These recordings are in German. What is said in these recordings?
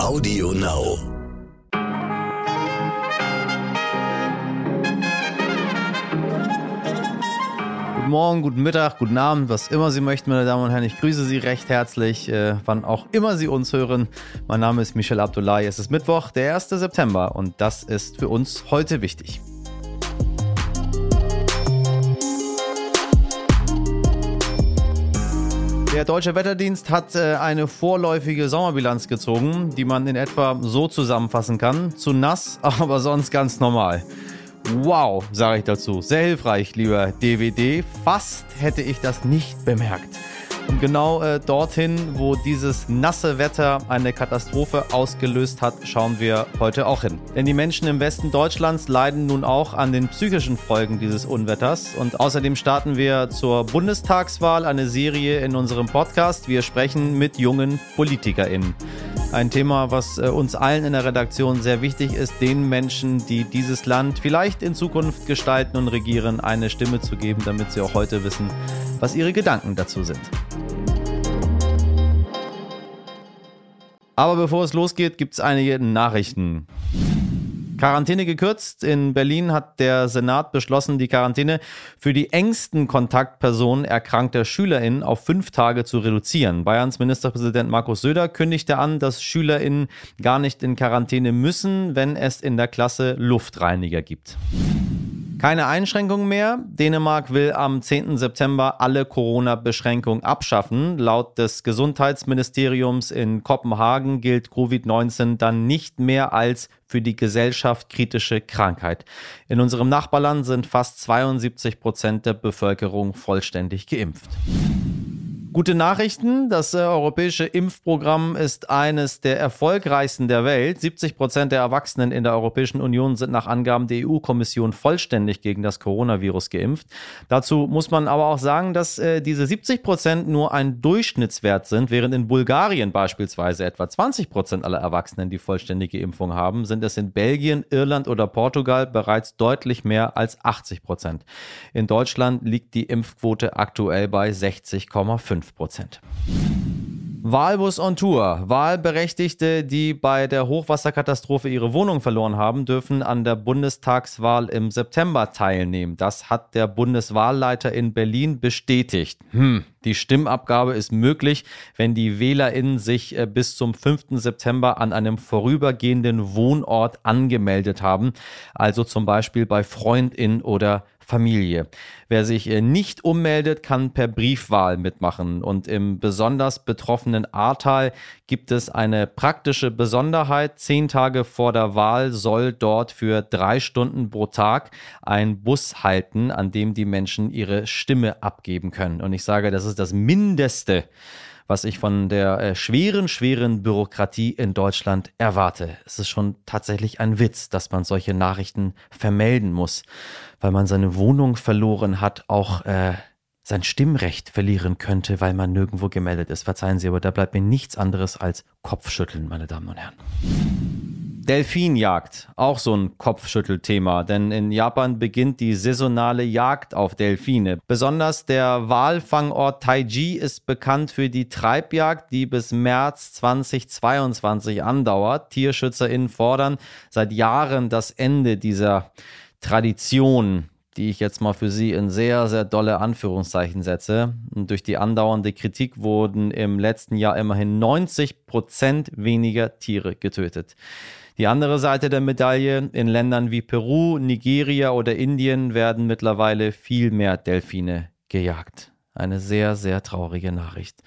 Audio Now. Guten Morgen, guten Mittag, guten Abend, was immer Sie möchten, meine Damen und Herren. Ich grüße Sie recht herzlich, äh, wann auch immer Sie uns hören. Mein Name ist Michel Abdullahi. Es ist Mittwoch, der 1. September und das ist für uns heute wichtig. Der Deutsche Wetterdienst hat äh, eine vorläufige Sommerbilanz gezogen, die man in etwa so zusammenfassen kann. Zu nass, aber sonst ganz normal. Wow, sage ich dazu. Sehr hilfreich, lieber DVD. Fast hätte ich das nicht bemerkt. Und genau äh, dorthin, wo dieses nasse Wetter eine Katastrophe ausgelöst hat, schauen wir heute auch hin. Denn die Menschen im Westen Deutschlands leiden nun auch an den psychischen Folgen dieses Unwetters. Und außerdem starten wir zur Bundestagswahl eine Serie in unserem Podcast. Wir sprechen mit jungen PolitikerInnen. Ein Thema, was äh, uns allen in der Redaktion sehr wichtig ist, den Menschen, die dieses Land vielleicht in Zukunft gestalten und regieren, eine Stimme zu geben, damit sie auch heute wissen, was ihre Gedanken dazu sind. Aber bevor es losgeht, gibt es einige Nachrichten. Quarantäne gekürzt. In Berlin hat der Senat beschlossen, die Quarantäne für die engsten Kontaktpersonen erkrankter SchülerInnen auf fünf Tage zu reduzieren. Bayerns Ministerpräsident Markus Söder kündigte an, dass SchülerInnen gar nicht in Quarantäne müssen, wenn es in der Klasse Luftreiniger gibt. Keine Einschränkungen mehr. Dänemark will am 10. September alle Corona-Beschränkungen abschaffen. Laut des Gesundheitsministeriums in Kopenhagen gilt Covid-19 dann nicht mehr als für die Gesellschaft kritische Krankheit. In unserem Nachbarland sind fast 72 Prozent der Bevölkerung vollständig geimpft. Gute Nachrichten. Das äh, europäische Impfprogramm ist eines der erfolgreichsten der Welt. 70 Prozent der Erwachsenen in der Europäischen Union sind nach Angaben der EU-Kommission vollständig gegen das Coronavirus geimpft. Dazu muss man aber auch sagen, dass äh, diese 70 Prozent nur ein Durchschnittswert sind, während in Bulgarien beispielsweise etwa 20 Prozent aller Erwachsenen die vollständige Impfung haben, sind es in Belgien, Irland oder Portugal bereits deutlich mehr als 80 Prozent. In Deutschland liegt die Impfquote aktuell bei 60,5 Prozent. Wahlbus on Tour. Wahlberechtigte, die bei der Hochwasserkatastrophe ihre Wohnung verloren haben, dürfen an der Bundestagswahl im September teilnehmen. Das hat der Bundeswahlleiter in Berlin bestätigt. Hm, die Stimmabgabe ist möglich, wenn die WählerInnen sich äh, bis zum 5. September an einem vorübergehenden Wohnort angemeldet haben, also zum Beispiel bei FreundInnen oder Familie. Wer sich äh, nicht ummeldet, kann per Briefwahl mitmachen. Und im besonders betroffenen Ahrtal gibt es eine praktische Besonderheit. Zehn Tage vor der Wahl soll dort für drei Stunden pro Tag ein Bus halten, an dem die Menschen ihre Stimme abgeben können. Und ich sage, das ist das Mindeste, was ich von der äh, schweren, schweren Bürokratie in Deutschland erwarte. Es ist schon tatsächlich ein Witz, dass man solche Nachrichten vermelden muss, weil man seine Wohnung verloren hat, auch äh, sein Stimmrecht verlieren könnte, weil man nirgendwo gemeldet ist. Verzeihen Sie, aber da bleibt mir nichts anderes als Kopfschütteln, meine Damen und Herren. Delfinjagd, auch so ein Kopfschüttelthema, denn in Japan beginnt die saisonale Jagd auf Delfine. Besonders der Walfangort Taiji ist bekannt für die Treibjagd, die bis März 2022 andauert. TierschützerInnen fordern seit Jahren das Ende dieser Tradition die ich jetzt mal für Sie in sehr, sehr dolle Anführungszeichen setze. Und durch die andauernde Kritik wurden im letzten Jahr immerhin 90 Prozent weniger Tiere getötet. Die andere Seite der Medaille, in Ländern wie Peru, Nigeria oder Indien werden mittlerweile viel mehr Delfine gejagt. Eine sehr, sehr traurige Nachricht.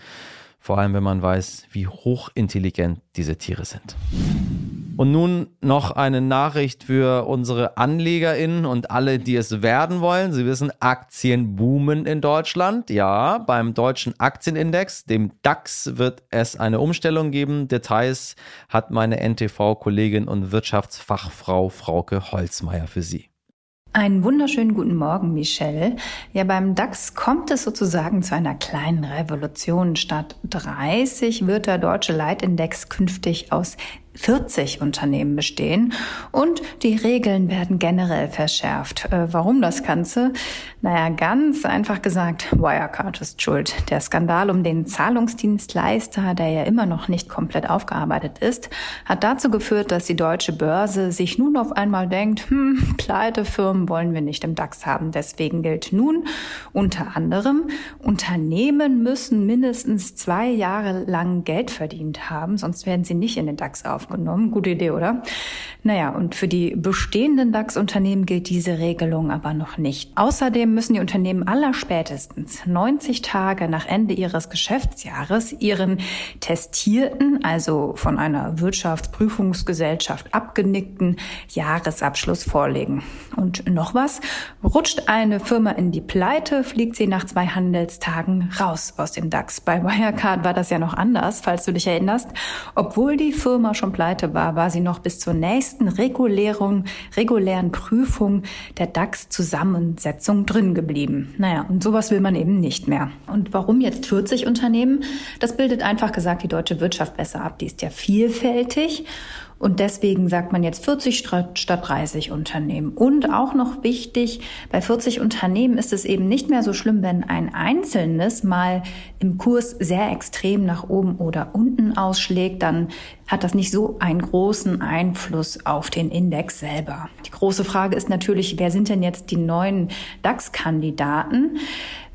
Vor allem, wenn man weiß, wie hochintelligent diese Tiere sind. Und nun noch eine Nachricht für unsere AnlegerInnen und alle, die es werden wollen. Sie wissen, Aktien boomen in Deutschland. Ja, beim deutschen Aktienindex, dem DAX, wird es eine Umstellung geben. Details hat meine NTV-Kollegin und Wirtschaftsfachfrau Frauke Holzmeier für Sie. Einen wunderschönen guten Morgen, Michelle. Ja, beim DAX kommt es sozusagen zu einer kleinen Revolution. Statt 30 wird der deutsche Leitindex künftig aus 40 Unternehmen bestehen und die Regeln werden generell verschärft. Äh, warum das Ganze? Naja, ganz einfach gesagt, Wirecard ist schuld. Der Skandal um den Zahlungsdienstleister, der ja immer noch nicht komplett aufgearbeitet ist, hat dazu geführt, dass die deutsche Börse sich nun auf einmal denkt, hm, Pleitefirmen wollen wir nicht im DAX haben. Deswegen gilt nun unter anderem, Unternehmen müssen mindestens zwei Jahre lang Geld verdient haben, sonst werden sie nicht in den DAX auf aufgenommen. Gute Idee, oder? Naja, und für die bestehenden DAX-Unternehmen gilt diese Regelung aber noch nicht. Außerdem müssen die Unternehmen allerspätestens 90 Tage nach Ende ihres Geschäftsjahres ihren testierten, also von einer Wirtschaftsprüfungsgesellschaft abgenickten Jahresabschluss vorlegen. Und noch was? Rutscht eine Firma in die Pleite, fliegt sie nach zwei Handelstagen raus aus dem DAX. Bei Wirecard war das ja noch anders, falls du dich erinnerst. Obwohl die Firma schon pleite war, war sie noch bis zur nächsten regulären, regulären Prüfung der DAX-Zusammensetzung drin geblieben. Naja, und sowas will man eben nicht mehr. Und warum jetzt 40 Unternehmen? Das bildet einfach gesagt die deutsche Wirtschaft besser ab. Die ist ja vielfältig und deswegen sagt man jetzt 40 statt 30 Unternehmen. Und auch noch wichtig, bei 40 Unternehmen ist es eben nicht mehr so schlimm, wenn ein einzelnes mal im Kurs sehr extrem nach oben oder unten ausschlägt, dann hat das nicht so einen großen Einfluss auf den Index selber. Die große Frage ist natürlich, wer sind denn jetzt die neuen DAX-Kandidaten?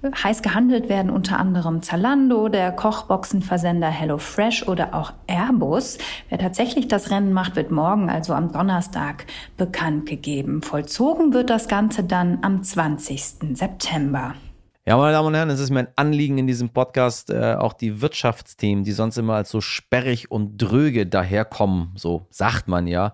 Heiß gehandelt werden unter anderem Zalando, der Kochboxenversender HelloFresh oder auch Airbus. Wer tatsächlich das Rennen macht, wird morgen, also am Donnerstag, bekannt gegeben. Vollzogen wird das Ganze dann am 20. September. Ja, meine Damen und Herren, es ist mir ein Anliegen in diesem Podcast, äh, auch die Wirtschaftsthemen, die sonst immer als so sperrig und dröge daherkommen, so sagt man ja,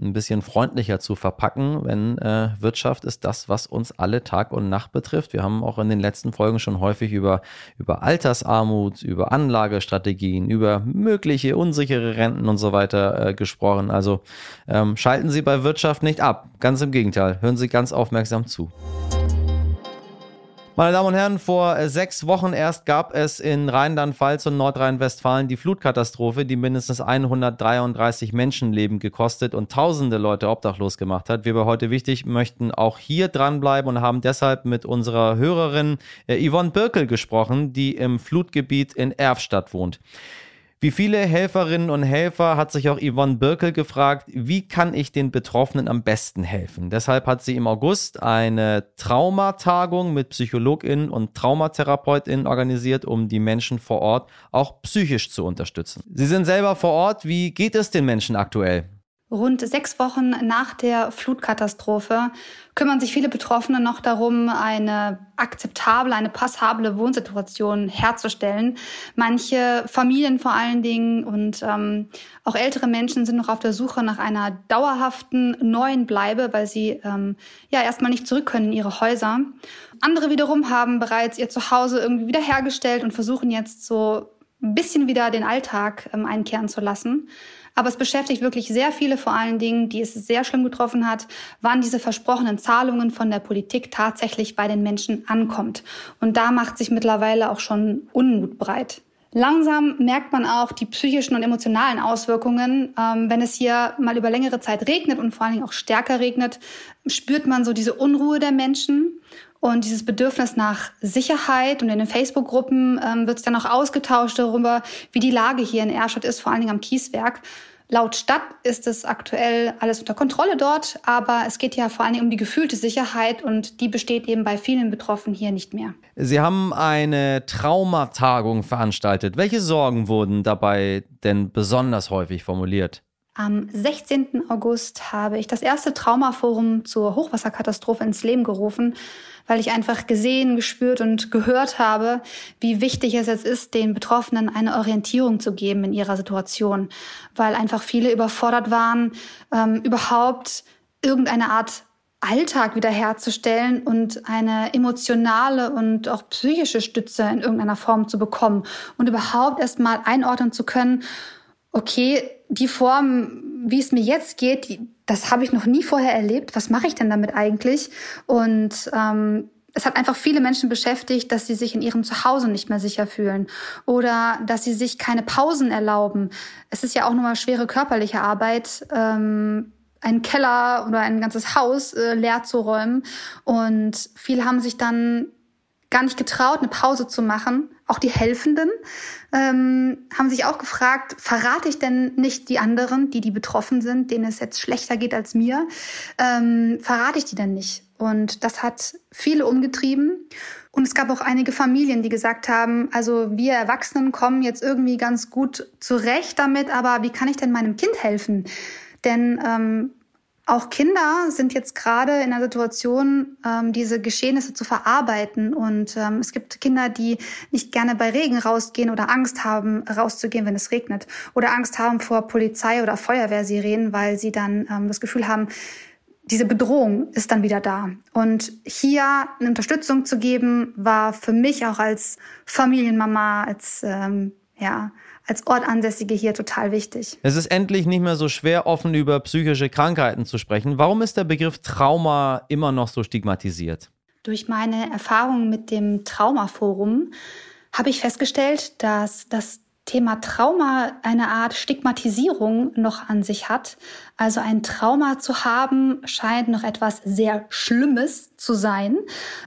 ein bisschen freundlicher zu verpacken, wenn äh, Wirtschaft ist das, was uns alle Tag und Nacht betrifft. Wir haben auch in den letzten Folgen schon häufig über, über Altersarmut, über Anlagestrategien, über mögliche unsichere Renten und so weiter äh, gesprochen. Also ähm, schalten Sie bei Wirtschaft nicht ab. Ganz im Gegenteil, hören Sie ganz aufmerksam zu. Meine Damen und Herren, vor äh, sechs Wochen erst gab es in Rheinland-Pfalz und Nordrhein-Westfalen die Flutkatastrophe, die mindestens 133 Menschenleben gekostet und tausende Leute obdachlos gemacht hat. Wir bei heute wichtig möchten auch hier dranbleiben und haben deshalb mit unserer Hörerin äh, Yvonne Birkel gesprochen, die im Flutgebiet in Erfstadt wohnt. Wie viele Helferinnen und Helfer hat sich auch Yvonne Birkel gefragt, wie kann ich den Betroffenen am besten helfen? Deshalb hat sie im August eine Traumatagung mit PsychologInnen und TraumatherapeutInnen organisiert, um die Menschen vor Ort auch psychisch zu unterstützen. Sie sind selber vor Ort. Wie geht es den Menschen aktuell? Rund sechs Wochen nach der Flutkatastrophe kümmern sich viele Betroffene noch darum, eine akzeptable, eine passable Wohnsituation herzustellen. Manche Familien vor allen Dingen und ähm, auch ältere Menschen sind noch auf der Suche nach einer dauerhaften neuen Bleibe, weil sie ähm, ja erstmal nicht zurück können in ihre Häuser. Andere wiederum haben bereits ihr Zuhause irgendwie wiederhergestellt und versuchen jetzt so ein bisschen wieder den Alltag ähm, einkehren zu lassen. Aber es beschäftigt wirklich sehr viele vor allen Dingen, die es sehr schlimm getroffen hat, wann diese versprochenen Zahlungen von der Politik tatsächlich bei den Menschen ankommt. Und da macht sich mittlerweile auch schon Unmut breit. Langsam merkt man auch die psychischen und emotionalen Auswirkungen. Ähm, wenn es hier mal über längere Zeit regnet und vor allen Dingen auch stärker regnet, spürt man so diese Unruhe der Menschen. Und dieses Bedürfnis nach Sicherheit und in den Facebook-Gruppen ähm, wird es dann auch ausgetauscht darüber, wie die Lage hier in Erstadt ist, vor allen Dingen am Kieswerk. Laut Stadt ist es aktuell alles unter Kontrolle dort, aber es geht ja vor allen Dingen um die gefühlte Sicherheit und die besteht eben bei vielen Betroffenen hier nicht mehr. Sie haben eine Traumatagung veranstaltet. Welche Sorgen wurden dabei denn besonders häufig formuliert? Am 16. August habe ich das erste Traumaforum zur Hochwasserkatastrophe ins Leben gerufen, weil ich einfach gesehen, gespürt und gehört habe, wie wichtig es jetzt ist, den Betroffenen eine Orientierung zu geben in ihrer Situation, weil einfach viele überfordert waren, ähm, überhaupt irgendeine Art Alltag wiederherzustellen und eine emotionale und auch psychische Stütze in irgendeiner Form zu bekommen und überhaupt erst mal einordnen zu können, okay, die Form, wie es mir jetzt geht, die, das habe ich noch nie vorher erlebt. Was mache ich denn damit eigentlich? Und ähm, es hat einfach viele Menschen beschäftigt, dass sie sich in ihrem Zuhause nicht mehr sicher fühlen oder dass sie sich keine Pausen erlauben. Es ist ja auch nochmal schwere körperliche Arbeit, ähm, einen Keller oder ein ganzes Haus äh, leer zu räumen. Und viele haben sich dann gar nicht getraut, eine Pause zu machen. Auch die Helfenden ähm, haben sich auch gefragt, verrate ich denn nicht die anderen, die die betroffen sind, denen es jetzt schlechter geht als mir, ähm, verrate ich die denn nicht? Und das hat viele umgetrieben. Und es gab auch einige Familien, die gesagt haben, also wir Erwachsenen kommen jetzt irgendwie ganz gut zurecht damit, aber wie kann ich denn meinem Kind helfen? Denn ähm, auch Kinder sind jetzt gerade in der Situation, ähm, diese Geschehnisse zu verarbeiten. Und ähm, es gibt Kinder, die nicht gerne bei Regen rausgehen oder Angst haben, rauszugehen, wenn es regnet. Oder Angst haben vor Polizei oder Feuerwehrsirenen, weil sie dann ähm, das Gefühl haben, diese Bedrohung ist dann wieder da. Und hier eine Unterstützung zu geben, war für mich auch als Familienmama, als ähm, ja, als Ortansässige hier total wichtig. Es ist endlich nicht mehr so schwer, offen über psychische Krankheiten zu sprechen. Warum ist der Begriff Trauma immer noch so stigmatisiert? Durch meine Erfahrungen mit dem Traumaforum habe ich festgestellt, dass das Thema Trauma eine Art Stigmatisierung noch an sich hat. Also ein Trauma zu haben scheint noch etwas sehr Schlimmes zu sein.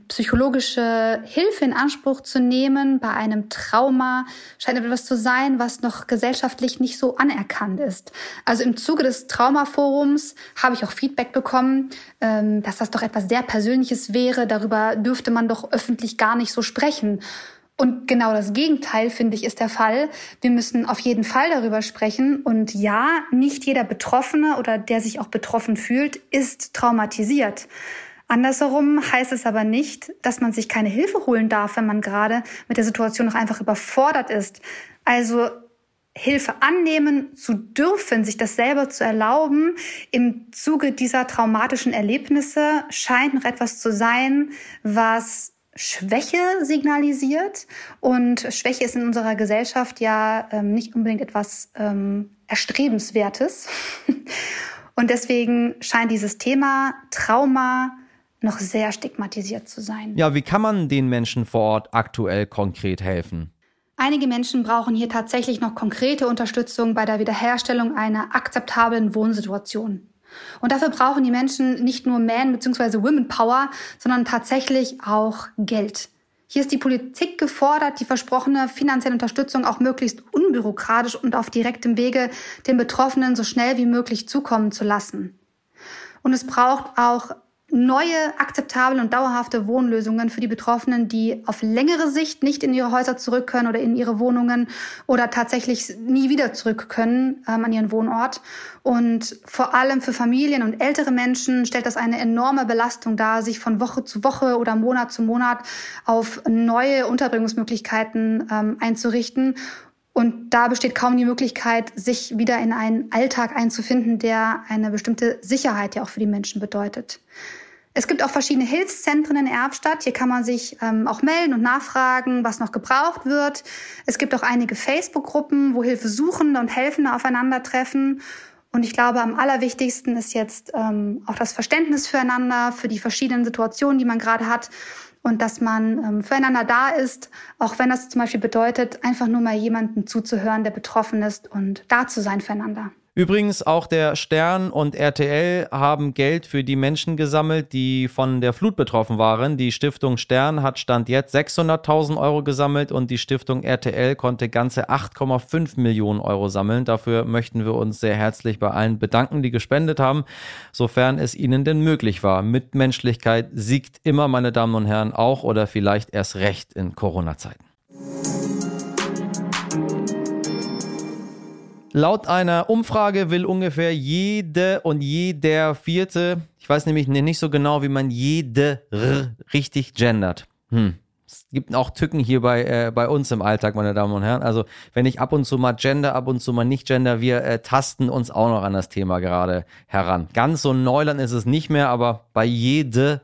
Psychologische Hilfe in Anspruch zu nehmen bei einem Trauma scheint etwas zu sein, was noch gesellschaftlich nicht so anerkannt ist. Also im Zuge des Traumaforums habe ich auch Feedback bekommen, ähm, dass das doch etwas sehr Persönliches wäre. Darüber dürfte man doch öffentlich gar nicht so sprechen. Und genau das Gegenteil, finde ich, ist der Fall. Wir müssen auf jeden Fall darüber sprechen. Und ja, nicht jeder Betroffene oder der sich auch betroffen fühlt, ist traumatisiert. Andersherum heißt es aber nicht, dass man sich keine Hilfe holen darf, wenn man gerade mit der Situation noch einfach überfordert ist. Also Hilfe annehmen zu dürfen, sich das selber zu erlauben, im Zuge dieser traumatischen Erlebnisse scheint noch etwas zu sein, was Schwäche signalisiert. Und Schwäche ist in unserer Gesellschaft ja ähm, nicht unbedingt etwas ähm, Erstrebenswertes. Und deswegen scheint dieses Thema Trauma noch sehr stigmatisiert zu sein. Ja, wie kann man den Menschen vor Ort aktuell konkret helfen? Einige Menschen brauchen hier tatsächlich noch konkrete Unterstützung bei der Wiederherstellung einer akzeptablen Wohnsituation. Und dafür brauchen die Menschen nicht nur Man- bzw. Women Power, sondern tatsächlich auch Geld. Hier ist die Politik gefordert, die versprochene finanzielle Unterstützung auch möglichst unbürokratisch und auf direktem Wege den Betroffenen so schnell wie möglich zukommen zu lassen. Und es braucht auch neue, akzeptable und dauerhafte Wohnlösungen für die Betroffenen, die auf längere Sicht nicht in ihre Häuser zurück können oder in ihre Wohnungen oder tatsächlich nie wieder zurück können ähm, an ihren Wohnort. Und vor allem für Familien und ältere Menschen stellt das eine enorme Belastung dar, sich von Woche zu Woche oder Monat zu Monat auf neue Unterbringungsmöglichkeiten ähm, einzurichten. Und da besteht kaum die Möglichkeit, sich wieder in einen Alltag einzufinden, der eine bestimmte Sicherheit ja auch für die Menschen bedeutet. Es gibt auch verschiedene Hilfszentren in Erfstadt. Hier kann man sich ähm, auch melden und nachfragen, was noch gebraucht wird. Es gibt auch einige Facebook-Gruppen, wo Hilfesuchende und Helfende aufeinandertreffen. Und ich glaube, am allerwichtigsten ist jetzt ähm, auch das Verständnis füreinander, für die verschiedenen Situationen, die man gerade hat und dass man ähm, füreinander da ist, auch wenn das zum Beispiel bedeutet, einfach nur mal jemanden zuzuhören, der betroffen ist und da zu sein füreinander. Übrigens, auch der Stern und RTL haben Geld für die Menschen gesammelt, die von der Flut betroffen waren. Die Stiftung Stern hat Stand jetzt 600.000 Euro gesammelt und die Stiftung RTL konnte ganze 8,5 Millionen Euro sammeln. Dafür möchten wir uns sehr herzlich bei allen bedanken, die gespendet haben, sofern es ihnen denn möglich war. Mitmenschlichkeit siegt immer, meine Damen und Herren, auch oder vielleicht erst recht in Corona-Zeiten. Laut einer Umfrage will ungefähr jede und jeder Vierte, ich weiß nämlich nicht so genau, wie man jede richtig gendert. Hm. Gibt auch Tücken hier bei, äh, bei uns im Alltag, meine Damen und Herren. Also wenn ich ab und zu mal gender, ab und zu mal nicht gender, wir äh, tasten uns auch noch an das Thema gerade heran. Ganz so Neuland ist es nicht mehr, aber bei jede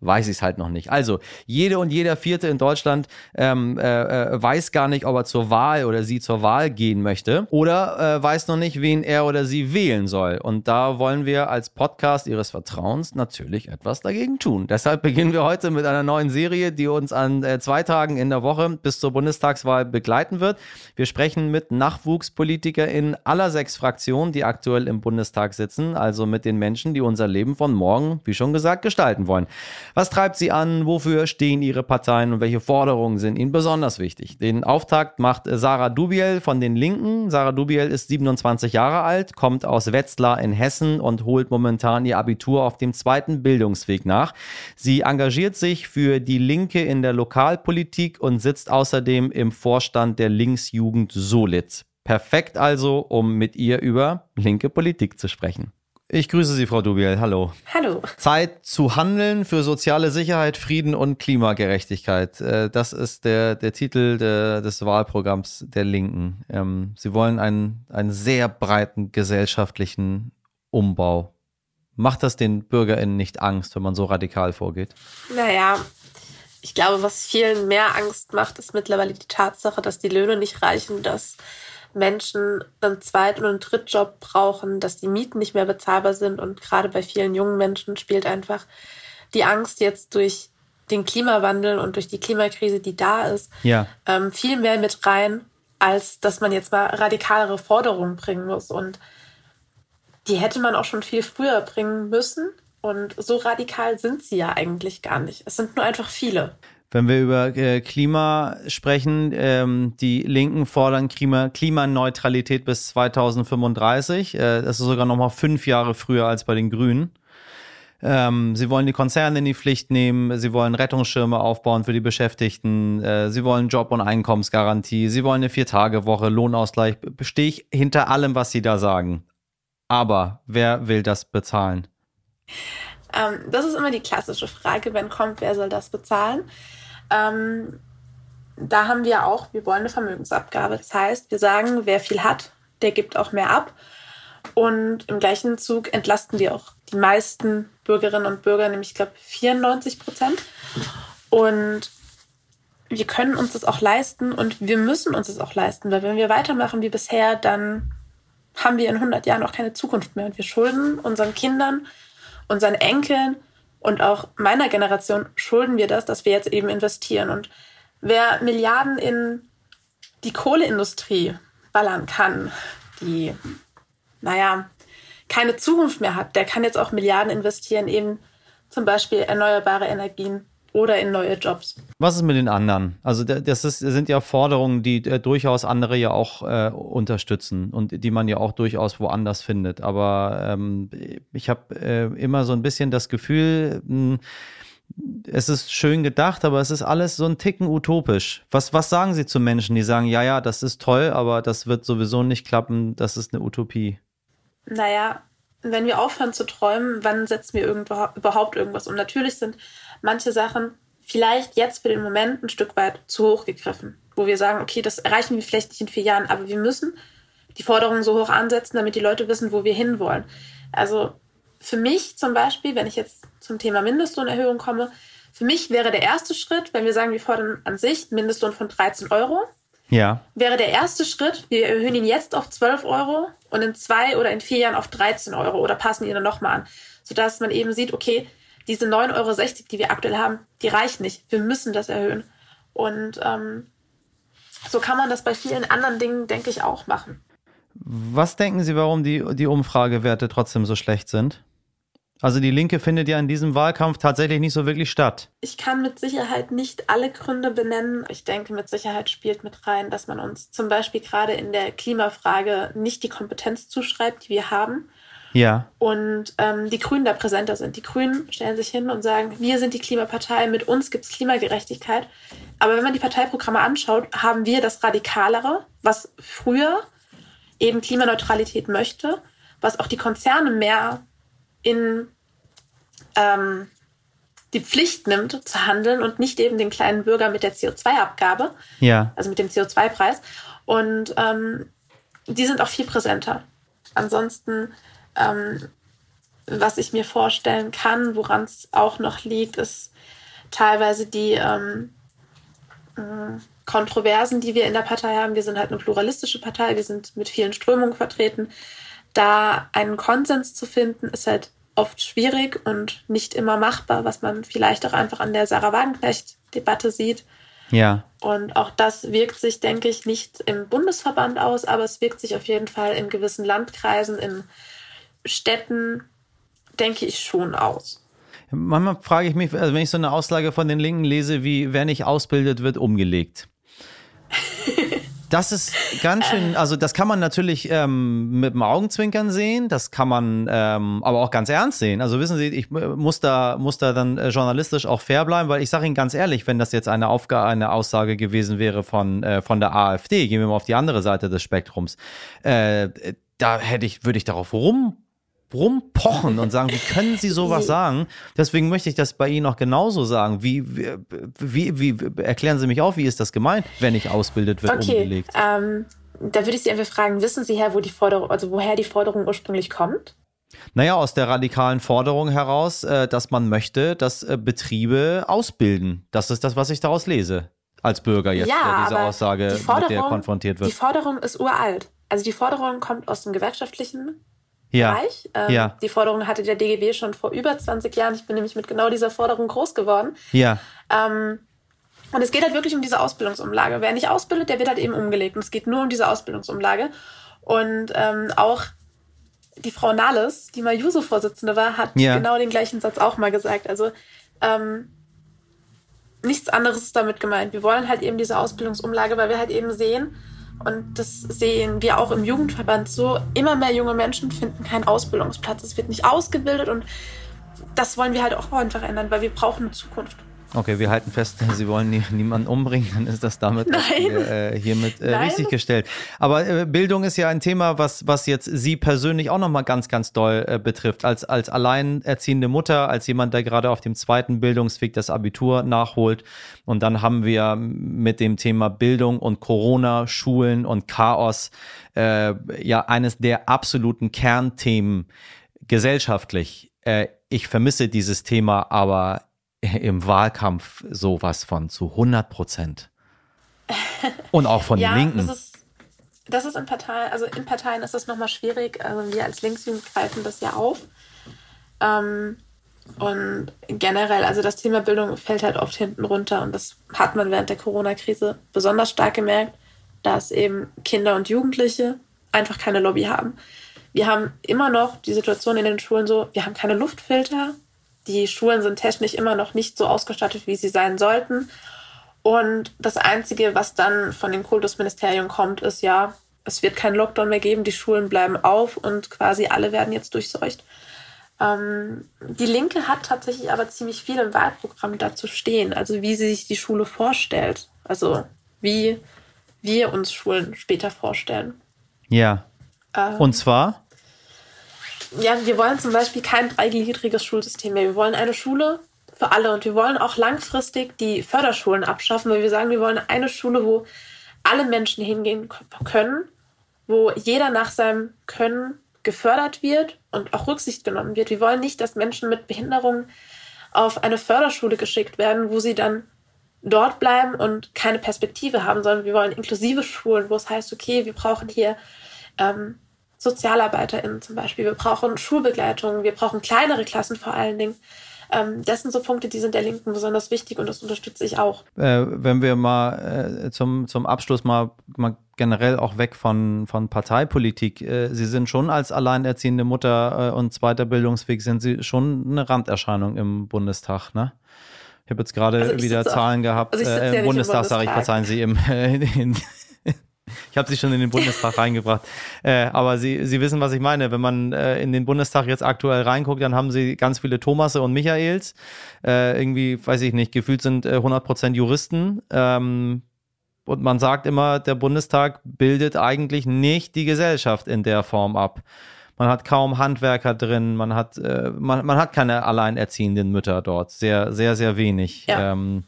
weiß ich es halt noch nicht. Also jede und jeder Vierte in Deutschland ähm, äh, äh, weiß gar nicht, ob er zur Wahl oder sie zur Wahl gehen möchte oder äh, weiß noch nicht, wen er oder sie wählen soll. Und da wollen wir als Podcast Ihres Vertrauens natürlich etwas dagegen tun. Deshalb beginnen wir heute mit einer neuen Serie, die uns an äh, zwei Tagen in der Woche bis zur Bundestagswahl begleiten wird. Wir sprechen mit NachwuchspolitikerInnen aller sechs Fraktionen, die aktuell im Bundestag sitzen, also mit den Menschen, die unser Leben von morgen, wie schon gesagt, gestalten wollen. Was treibt sie an? Wofür stehen ihre Parteien und welche Forderungen sind ihnen besonders wichtig? Den Auftakt macht Sarah Dubiel von den Linken. Sarah Dubiel ist 27 Jahre alt, kommt aus Wetzlar in Hessen und holt momentan ihr Abitur auf dem zweiten Bildungsweg nach. Sie engagiert sich für die Linke in der Lokalpolitik und sitzt außerdem im Vorstand der Linksjugend Solitz. Perfekt also, um mit ihr über linke Politik zu sprechen. Ich grüße Sie, Frau Dubiel. Hallo. Hallo. Zeit zu handeln für soziale Sicherheit, Frieden und Klimagerechtigkeit. Äh, das ist der, der Titel der, des Wahlprogramms der Linken. Ähm, Sie wollen einen, einen sehr breiten gesellschaftlichen Umbau. Macht das den BürgerInnen nicht Angst, wenn man so radikal vorgeht? Naja, ich glaube, was vielen mehr Angst macht, ist mittlerweile die Tatsache, dass die Löhne nicht reichen, dass Menschen einen Zweit- und einen Drittjob brauchen, dass die Mieten nicht mehr bezahlbar sind. Und gerade bei vielen jungen Menschen spielt einfach die Angst jetzt durch den Klimawandel und durch die Klimakrise, die da ist, ja. ähm, viel mehr mit rein, als dass man jetzt mal radikalere Forderungen bringen muss. Und die hätte man auch schon viel früher bringen müssen. Und so radikal sind sie ja eigentlich gar nicht. Es sind nur einfach viele. Wenn wir über äh, Klima sprechen, ähm, die Linken fordern Klima, Klimaneutralität bis 2035. Äh, das ist sogar noch mal fünf Jahre früher als bei den Grünen. Ähm, sie wollen die Konzerne in die Pflicht nehmen. Sie wollen Rettungsschirme aufbauen für die Beschäftigten. Äh, sie wollen Job- und Einkommensgarantie. Sie wollen eine Vier-Tage-Woche, Lohnausgleich. Stehe ich hinter allem, was Sie da sagen. Aber wer will das bezahlen? Ähm, das ist immer die klassische Frage, wenn kommt, wer soll das bezahlen? Ähm, da haben wir auch, wir wollen eine Vermögensabgabe. Das heißt, wir sagen, wer viel hat, der gibt auch mehr ab. Und im gleichen Zug entlasten wir auch die meisten Bürgerinnen und Bürger, nämlich ich glaube 94 Prozent. Und wir können uns das auch leisten und wir müssen uns das auch leisten, weil wenn wir weitermachen wie bisher, dann haben wir in 100 Jahren auch keine Zukunft mehr und wir schulden unseren Kindern, unseren Enkeln und auch meiner Generation schulden wir das, dass wir jetzt eben investieren. Und wer Milliarden in die Kohleindustrie ballern kann, die, naja, keine Zukunft mehr hat, der kann jetzt auch Milliarden investieren, eben zum Beispiel erneuerbare Energien oder in neue Jobs. Was ist mit den anderen? Also das ist, sind ja Forderungen, die äh, durchaus andere ja auch äh, unterstützen und die man ja auch durchaus woanders findet. Aber ähm, ich habe äh, immer so ein bisschen das Gefühl, mh, hm, es ist schön gedacht, aber es ist alles so ein Ticken utopisch. Was, was sagen Sie zu Menschen, die sagen, ja, ja, das ist toll, aber das wird sowieso nicht klappen, das ist eine Utopie? Naja, wenn wir aufhören zu träumen, wann setzen wir überhaupt irgendwas um? Natürlich sind manche Sachen vielleicht jetzt für den Moment ein Stück weit zu hoch gegriffen, wo wir sagen, okay, das erreichen wir vielleicht nicht in vier Jahren, aber wir müssen die Forderungen so hoch ansetzen, damit die Leute wissen, wo wir hinwollen. Also für mich zum Beispiel, wenn ich jetzt zum Thema Mindestlohnerhöhung komme, für mich wäre der erste Schritt, wenn wir sagen, wir fordern an sich Mindestlohn von 13 Euro, ja. wäre der erste Schritt, wir erhöhen ihn jetzt auf 12 Euro und in zwei oder in vier Jahren auf 13 Euro oder passen ihn dann nochmal an, sodass man eben sieht, okay, diese 9,60 Euro, die wir aktuell haben, die reicht nicht. Wir müssen das erhöhen. Und ähm, so kann man das bei vielen anderen Dingen, denke ich, auch machen. Was denken Sie, warum die, die Umfragewerte trotzdem so schlecht sind? Also die Linke findet ja in diesem Wahlkampf tatsächlich nicht so wirklich statt. Ich kann mit Sicherheit nicht alle Gründe benennen. Ich denke, mit Sicherheit spielt mit rein, dass man uns zum Beispiel gerade in der Klimafrage nicht die Kompetenz zuschreibt, die wir haben. Ja. Und ähm, die Grünen da präsenter sind. Die Grünen stellen sich hin und sagen, wir sind die Klimapartei, mit uns gibt es Klimagerechtigkeit. Aber wenn man die Parteiprogramme anschaut, haben wir das Radikalere, was früher eben Klimaneutralität möchte, was auch die Konzerne mehr in, ähm, die Pflicht nimmt zu handeln und nicht eben den kleinen Bürger mit der CO2-Abgabe, ja. also mit dem CO2-Preis. Und ähm, die sind auch viel präsenter. Ansonsten, ähm, was ich mir vorstellen kann, woran es auch noch liegt, ist teilweise die ähm, äh, Kontroversen, die wir in der Partei haben. Wir sind halt eine pluralistische Partei, wir sind mit vielen Strömungen vertreten. Da einen Konsens zu finden, ist halt oft schwierig und nicht immer machbar, was man vielleicht auch einfach an der Sarah Wagenknecht-Debatte sieht. Ja. Und auch das wirkt sich, denke ich, nicht im Bundesverband aus, aber es wirkt sich auf jeden Fall in gewissen Landkreisen, in Städten, denke ich, schon aus. Manchmal frage ich mich, also wenn ich so eine Aussage von den Linken lese, wie wer nicht ausbildet, wird umgelegt. Das ist ganz schön, also das kann man natürlich ähm, mit dem Augenzwinkern sehen, das kann man ähm, aber auch ganz ernst sehen. Also wissen Sie, ich äh, muss da, muss da dann äh, journalistisch auch fair bleiben, weil ich sage Ihnen ganz ehrlich, wenn das jetzt eine Aufgabe, eine Aussage gewesen wäre von, äh, von der AfD, gehen wir mal auf die andere Seite des Spektrums, äh, da hätte ich, würde ich darauf rum rumpochen und sagen, wie können Sie sowas sagen? Deswegen möchte ich das bei Ihnen auch genauso sagen. Wie, wie, wie, wie erklären Sie mich auf, wie ist das gemeint, wenn ich ausbildet wird, okay, umgelegt? Ähm, da würde ich Sie einfach fragen, wissen Sie her, wo die Forderung, also woher die Forderung ursprünglich kommt? Naja, aus der radikalen Forderung heraus, äh, dass man möchte, dass äh, Betriebe ausbilden. Das ist das, was ich daraus lese. Als Bürger jetzt, ja, diese Aussage, die mit der konfrontiert wird. Die Forderung ist uralt. Also die Forderung kommt aus dem gewerkschaftlichen ja. Bereich. Ähm, ja. Die Forderung hatte der DGB schon vor über 20 Jahren. Ich bin nämlich mit genau dieser Forderung groß geworden. Ja. Ähm, und es geht halt wirklich um diese Ausbildungsumlage. Wer nicht ausbildet, der wird halt eben umgelegt. Und es geht nur um diese Ausbildungsumlage. Und ähm, auch die Frau Nahles, die mal Juso-Vorsitzende war, hat ja. genau den gleichen Satz auch mal gesagt. Also ähm, nichts anderes ist damit gemeint. Wir wollen halt eben diese Ausbildungsumlage, weil wir halt eben sehen, und das sehen wir auch im Jugendverband so. Immer mehr junge Menschen finden keinen Ausbildungsplatz. Es wird nicht ausgebildet und das wollen wir halt auch einfach ändern, weil wir brauchen eine Zukunft. Okay, wir halten fest, Sie wollen nie, niemanden umbringen, dann ist das damit hier, äh, hiermit äh, richtig gestellt. Aber äh, Bildung ist ja ein Thema, was, was jetzt Sie persönlich auch nochmal ganz, ganz doll äh, betrifft. Als, als alleinerziehende Mutter, als jemand, der gerade auf dem zweiten Bildungsweg das Abitur nachholt. Und dann haben wir mit dem Thema Bildung und Corona, Schulen und Chaos äh, ja eines der absoluten Kernthemen gesellschaftlich. Äh, ich vermisse dieses Thema aber im Wahlkampf sowas von zu 100 Prozent. Und auch von ja, den Linken. Das ist, das ist in Parteien, also in Parteien ist das nochmal schwierig. Also wir als Linksjugend greifen das ja auf. Ähm, und generell, also das Thema Bildung fällt halt oft hinten runter. Und das hat man während der Corona-Krise besonders stark gemerkt, dass eben Kinder und Jugendliche einfach keine Lobby haben. Wir haben immer noch die Situation in den Schulen so, wir haben keine Luftfilter, die Schulen sind technisch immer noch nicht so ausgestattet, wie sie sein sollten. Und das Einzige, was dann von den Kultusministerien kommt, ist ja, es wird keinen Lockdown mehr geben, die Schulen bleiben auf und quasi alle werden jetzt durchseucht. Ähm, die Linke hat tatsächlich aber ziemlich viel im Wahlprogramm dazu stehen, also wie sie sich die Schule vorstellt. Also wie wir uns Schulen später vorstellen. Ja. Ähm, und zwar? Ja, wir wollen zum Beispiel kein dreigliedriges Schulsystem mehr. Wir wollen eine Schule für alle und wir wollen auch langfristig die Förderschulen abschaffen, weil wir sagen, wir wollen eine Schule, wo alle Menschen hingehen können, wo jeder nach seinem Können gefördert wird und auch Rücksicht genommen wird. Wir wollen nicht, dass Menschen mit Behinderungen auf eine Förderschule geschickt werden, wo sie dann dort bleiben und keine Perspektive haben, sondern wir wollen inklusive Schulen, wo es heißt, okay, wir brauchen hier ähm, SozialarbeiterInnen zum Beispiel. Wir brauchen Schulbegleitung, wir brauchen kleinere Klassen vor allen Dingen. Ähm, das sind so Punkte, die sind der Linken besonders wichtig und das unterstütze ich auch. Äh, wenn wir mal äh, zum, zum Abschluss mal, mal generell auch weg von, von Parteipolitik. Äh, Sie sind schon als alleinerziehende Mutter äh, und zweiter Bildungsweg sind Sie schon eine Randerscheinung im Bundestag, ne? Ich habe jetzt gerade also wieder Zahlen auch, gehabt. Also äh, Im Bundestag, sage ich, verzeihen Sie, im, in, ich habe sie schon in den Bundestag reingebracht. Äh, aber sie, sie wissen, was ich meine. Wenn man äh, in den Bundestag jetzt aktuell reinguckt, dann haben sie ganz viele Thomasse und Michaels. Äh, irgendwie, weiß ich nicht, gefühlt sind äh, 100% Juristen. Ähm, und man sagt immer, der Bundestag bildet eigentlich nicht die Gesellschaft in der Form ab. Man hat kaum Handwerker drin, man hat, äh, man, man hat keine alleinerziehenden Mütter dort. Sehr, sehr, sehr wenig. Ja. Ähm,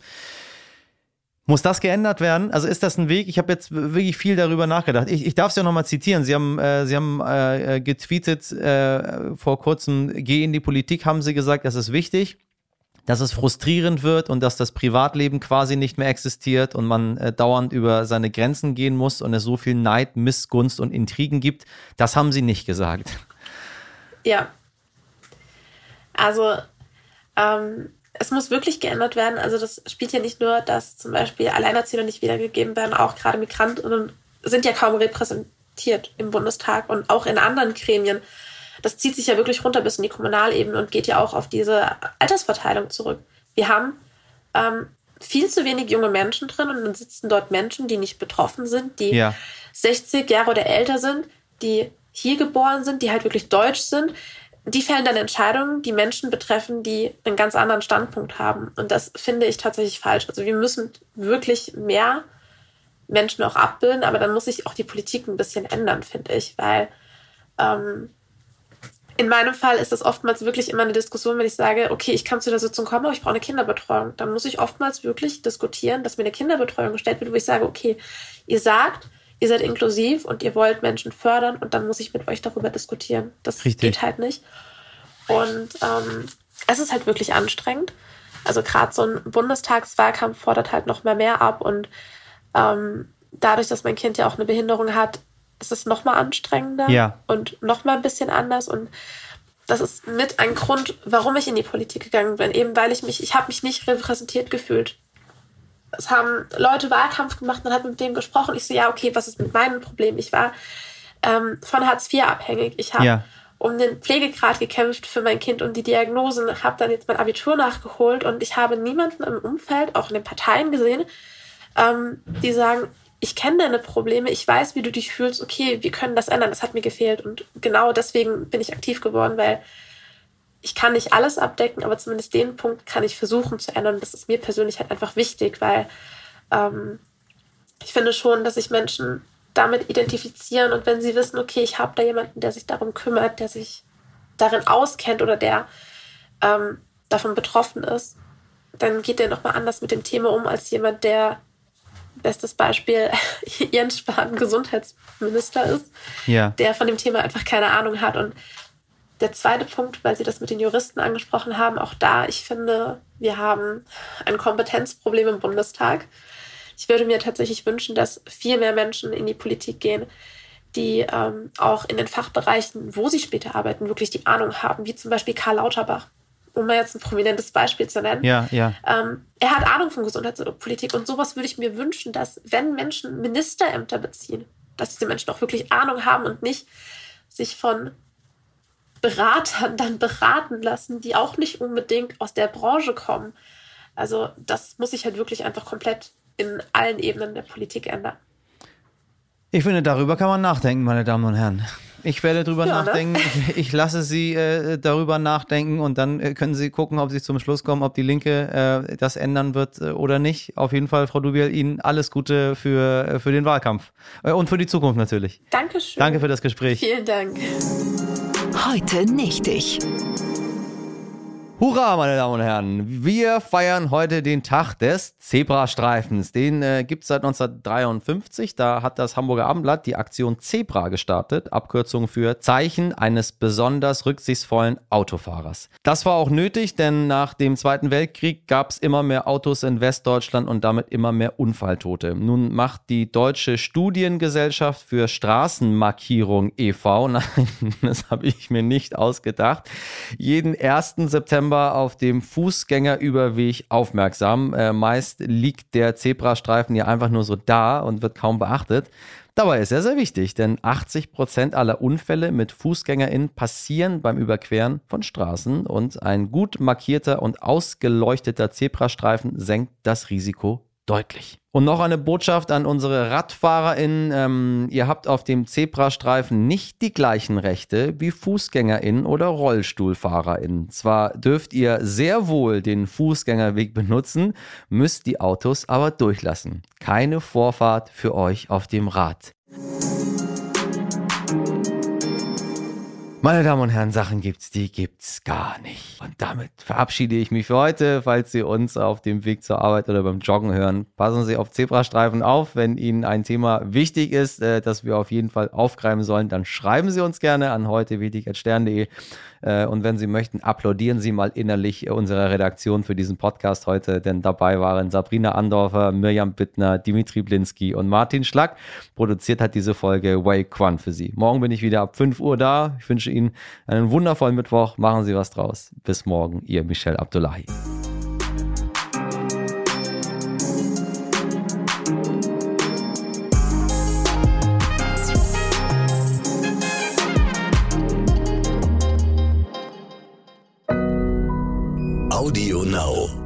muss das geändert werden? Also ist das ein Weg? Ich habe jetzt wirklich viel darüber nachgedacht. Ich, ich darf es ja nochmal zitieren. Sie haben, äh, Sie haben äh, getweetet äh, vor kurzem, geh in die Politik, haben Sie gesagt, das ist wichtig dass es frustrierend wird und dass das Privatleben quasi nicht mehr existiert und man äh, dauernd über seine Grenzen gehen muss und es so viel Neid, Missgunst und Intrigen gibt. Das haben sie nicht gesagt. Ja. Also ähm, es muss wirklich geändert werden. Also das spielt ja nicht nur, dass zum Beispiel Alleinerziehende nicht wiedergegeben werden, auch gerade Migranten sind ja kaum repräsentiert im Bundestag und auch in anderen Gremien das zieht sich ja wirklich runter bis in die Kommunalebene und geht ja auch auf diese Altersverteilung zurück. Wir haben ähm, viel zu wenig junge Menschen drin und dann sitzen dort Menschen, die nicht betroffen sind, die ja. 60 Jahre oder älter sind, die hier geboren sind, die halt wirklich deutsch sind. Die fällen dann Entscheidungen, die Menschen betreffen, die einen ganz anderen Standpunkt haben. Und das finde ich tatsächlich falsch. Also wir müssen wirklich mehr Menschen auch abbilden, aber dann muss sich auch die Politik ein bisschen ändern, finde ich, weil ähm, in meinem Fall ist das oftmals wirklich immer eine Diskussion, wenn ich sage, okay, ich kann zu der Sitzung kommen, aber ich brauche eine Kinderbetreuung. Dann muss ich oftmals wirklich diskutieren, dass mir eine Kinderbetreuung gestellt wird, wo ich sage, okay, ihr sagt, ihr seid inklusiv und ihr wollt Menschen fördern und dann muss ich mit euch darüber diskutieren. Das Richtig. geht halt nicht. Und ähm, es ist halt wirklich anstrengend. Also gerade so ein Bundestagswahlkampf fordert halt noch mal mehr ab und ähm, dadurch, dass mein Kind ja auch eine Behinderung hat, ist es noch mal anstrengender ja. und noch mal ein bisschen anders und das ist mit ein Grund, warum ich in die Politik gegangen bin, eben weil ich mich, ich habe mich nicht repräsentiert gefühlt. Es haben Leute Wahlkampf gemacht, man hat mit denen gesprochen. Ich so, ja, okay, was ist mit meinem Problem? Ich war ähm, von Hartz IV abhängig. Ich habe ja. um den Pflegegrad gekämpft für mein Kind und die Diagnosen, habe dann jetzt mein Abitur nachgeholt und ich habe niemanden im Umfeld, auch in den Parteien gesehen, ähm, die sagen, ich kenne deine Probleme, ich weiß, wie du dich fühlst, okay, wir können das ändern, das hat mir gefehlt. Und genau deswegen bin ich aktiv geworden, weil ich kann nicht alles abdecken, aber zumindest den Punkt kann ich versuchen zu ändern. Das ist mir persönlich halt einfach wichtig, weil ähm, ich finde schon, dass sich Menschen damit identifizieren und wenn sie wissen, okay, ich habe da jemanden, der sich darum kümmert, der sich darin auskennt oder der ähm, davon betroffen ist, dann geht der nochmal anders mit dem Thema um als jemand, der bestes Beispiel Jens Spahn Gesundheitsminister ist, ja. der von dem Thema einfach keine Ahnung hat. Und der zweite Punkt, weil Sie das mit den Juristen angesprochen haben, auch da, ich finde, wir haben ein Kompetenzproblem im Bundestag. Ich würde mir tatsächlich wünschen, dass viel mehr Menschen in die Politik gehen, die ähm, auch in den Fachbereichen, wo sie später arbeiten, wirklich die Ahnung haben, wie zum Beispiel Karl Lauterbach um mal jetzt ein prominentes Beispiel zu nennen. Ja, ja. Ähm, er hat Ahnung von Gesundheitspolitik und sowas würde ich mir wünschen, dass wenn Menschen Ministerämter beziehen, dass diese Menschen auch wirklich Ahnung haben und nicht sich von Beratern dann beraten lassen, die auch nicht unbedingt aus der Branche kommen. Also das muss sich halt wirklich einfach komplett in allen Ebenen der Politik ändern. Ich finde, darüber kann man nachdenken, meine Damen und Herren. Ich werde drüber ja, ne? nachdenken. Ich, ich, lasse Sie äh, darüber nachdenken und dann äh, können Sie gucken, ob Sie zum Schluss kommen, ob die Linke äh, das ändern wird äh, oder nicht. Auf jeden Fall, Frau Dubiel, Ihnen alles Gute für, äh, für den Wahlkampf äh, und für die Zukunft natürlich. Dankeschön. Danke für das Gespräch. Vielen Dank. Heute nicht ich. Hurra, meine Damen und Herren! Wir feiern heute den Tag des Zebrastreifens. Den äh, gibt es seit 1953. Da hat das Hamburger Abendblatt die Aktion Zebra gestartet, Abkürzung für Zeichen eines besonders rücksichtsvollen Autofahrers. Das war auch nötig, denn nach dem Zweiten Weltkrieg gab es immer mehr Autos in Westdeutschland und damit immer mehr Unfalltote. Nun macht die Deutsche Studiengesellschaft für Straßenmarkierung e.V., nein, das habe ich mir nicht ausgedacht, jeden 1. September September auf dem Fußgängerüberweg aufmerksam. Äh, meist liegt der Zebrastreifen ja einfach nur so da und wird kaum beachtet. Dabei ist er sehr wichtig, denn 80 Prozent aller Unfälle mit FußgängerInnen passieren beim Überqueren von Straßen und ein gut markierter und ausgeleuchteter Zebrastreifen senkt das Risiko deutlich. Und noch eine Botschaft an unsere RadfahrerInnen. Ähm, ihr habt auf dem Zebrastreifen nicht die gleichen Rechte wie FußgängerInnen oder RollstuhlfahrerInnen. Zwar dürft ihr sehr wohl den Fußgängerweg benutzen, müsst die Autos aber durchlassen. Keine Vorfahrt für euch auf dem Rad. Meine Damen und Herren, Sachen gibt's, die gibt's gar nicht. Und damit verabschiede ich mich für heute. Falls Sie uns auf dem Weg zur Arbeit oder beim Joggen hören, passen Sie auf Zebrastreifen auf. Wenn Ihnen ein Thema wichtig ist, äh, das wir auf jeden Fall aufgreifen sollen, dann schreiben Sie uns gerne an heute und wenn Sie möchten, applaudieren Sie mal innerlich unserer Redaktion für diesen Podcast heute, denn dabei waren Sabrina Andorfer, Mirjam Bittner, Dimitri Blinski und Martin Schlack. Produziert hat diese Folge Wei Quan für Sie. Morgen bin ich wieder ab 5 Uhr da. Ich wünsche Ihnen einen wundervollen Mittwoch. Machen Sie was draus. Bis morgen, Ihr Michel Abdullahi. Audio Now.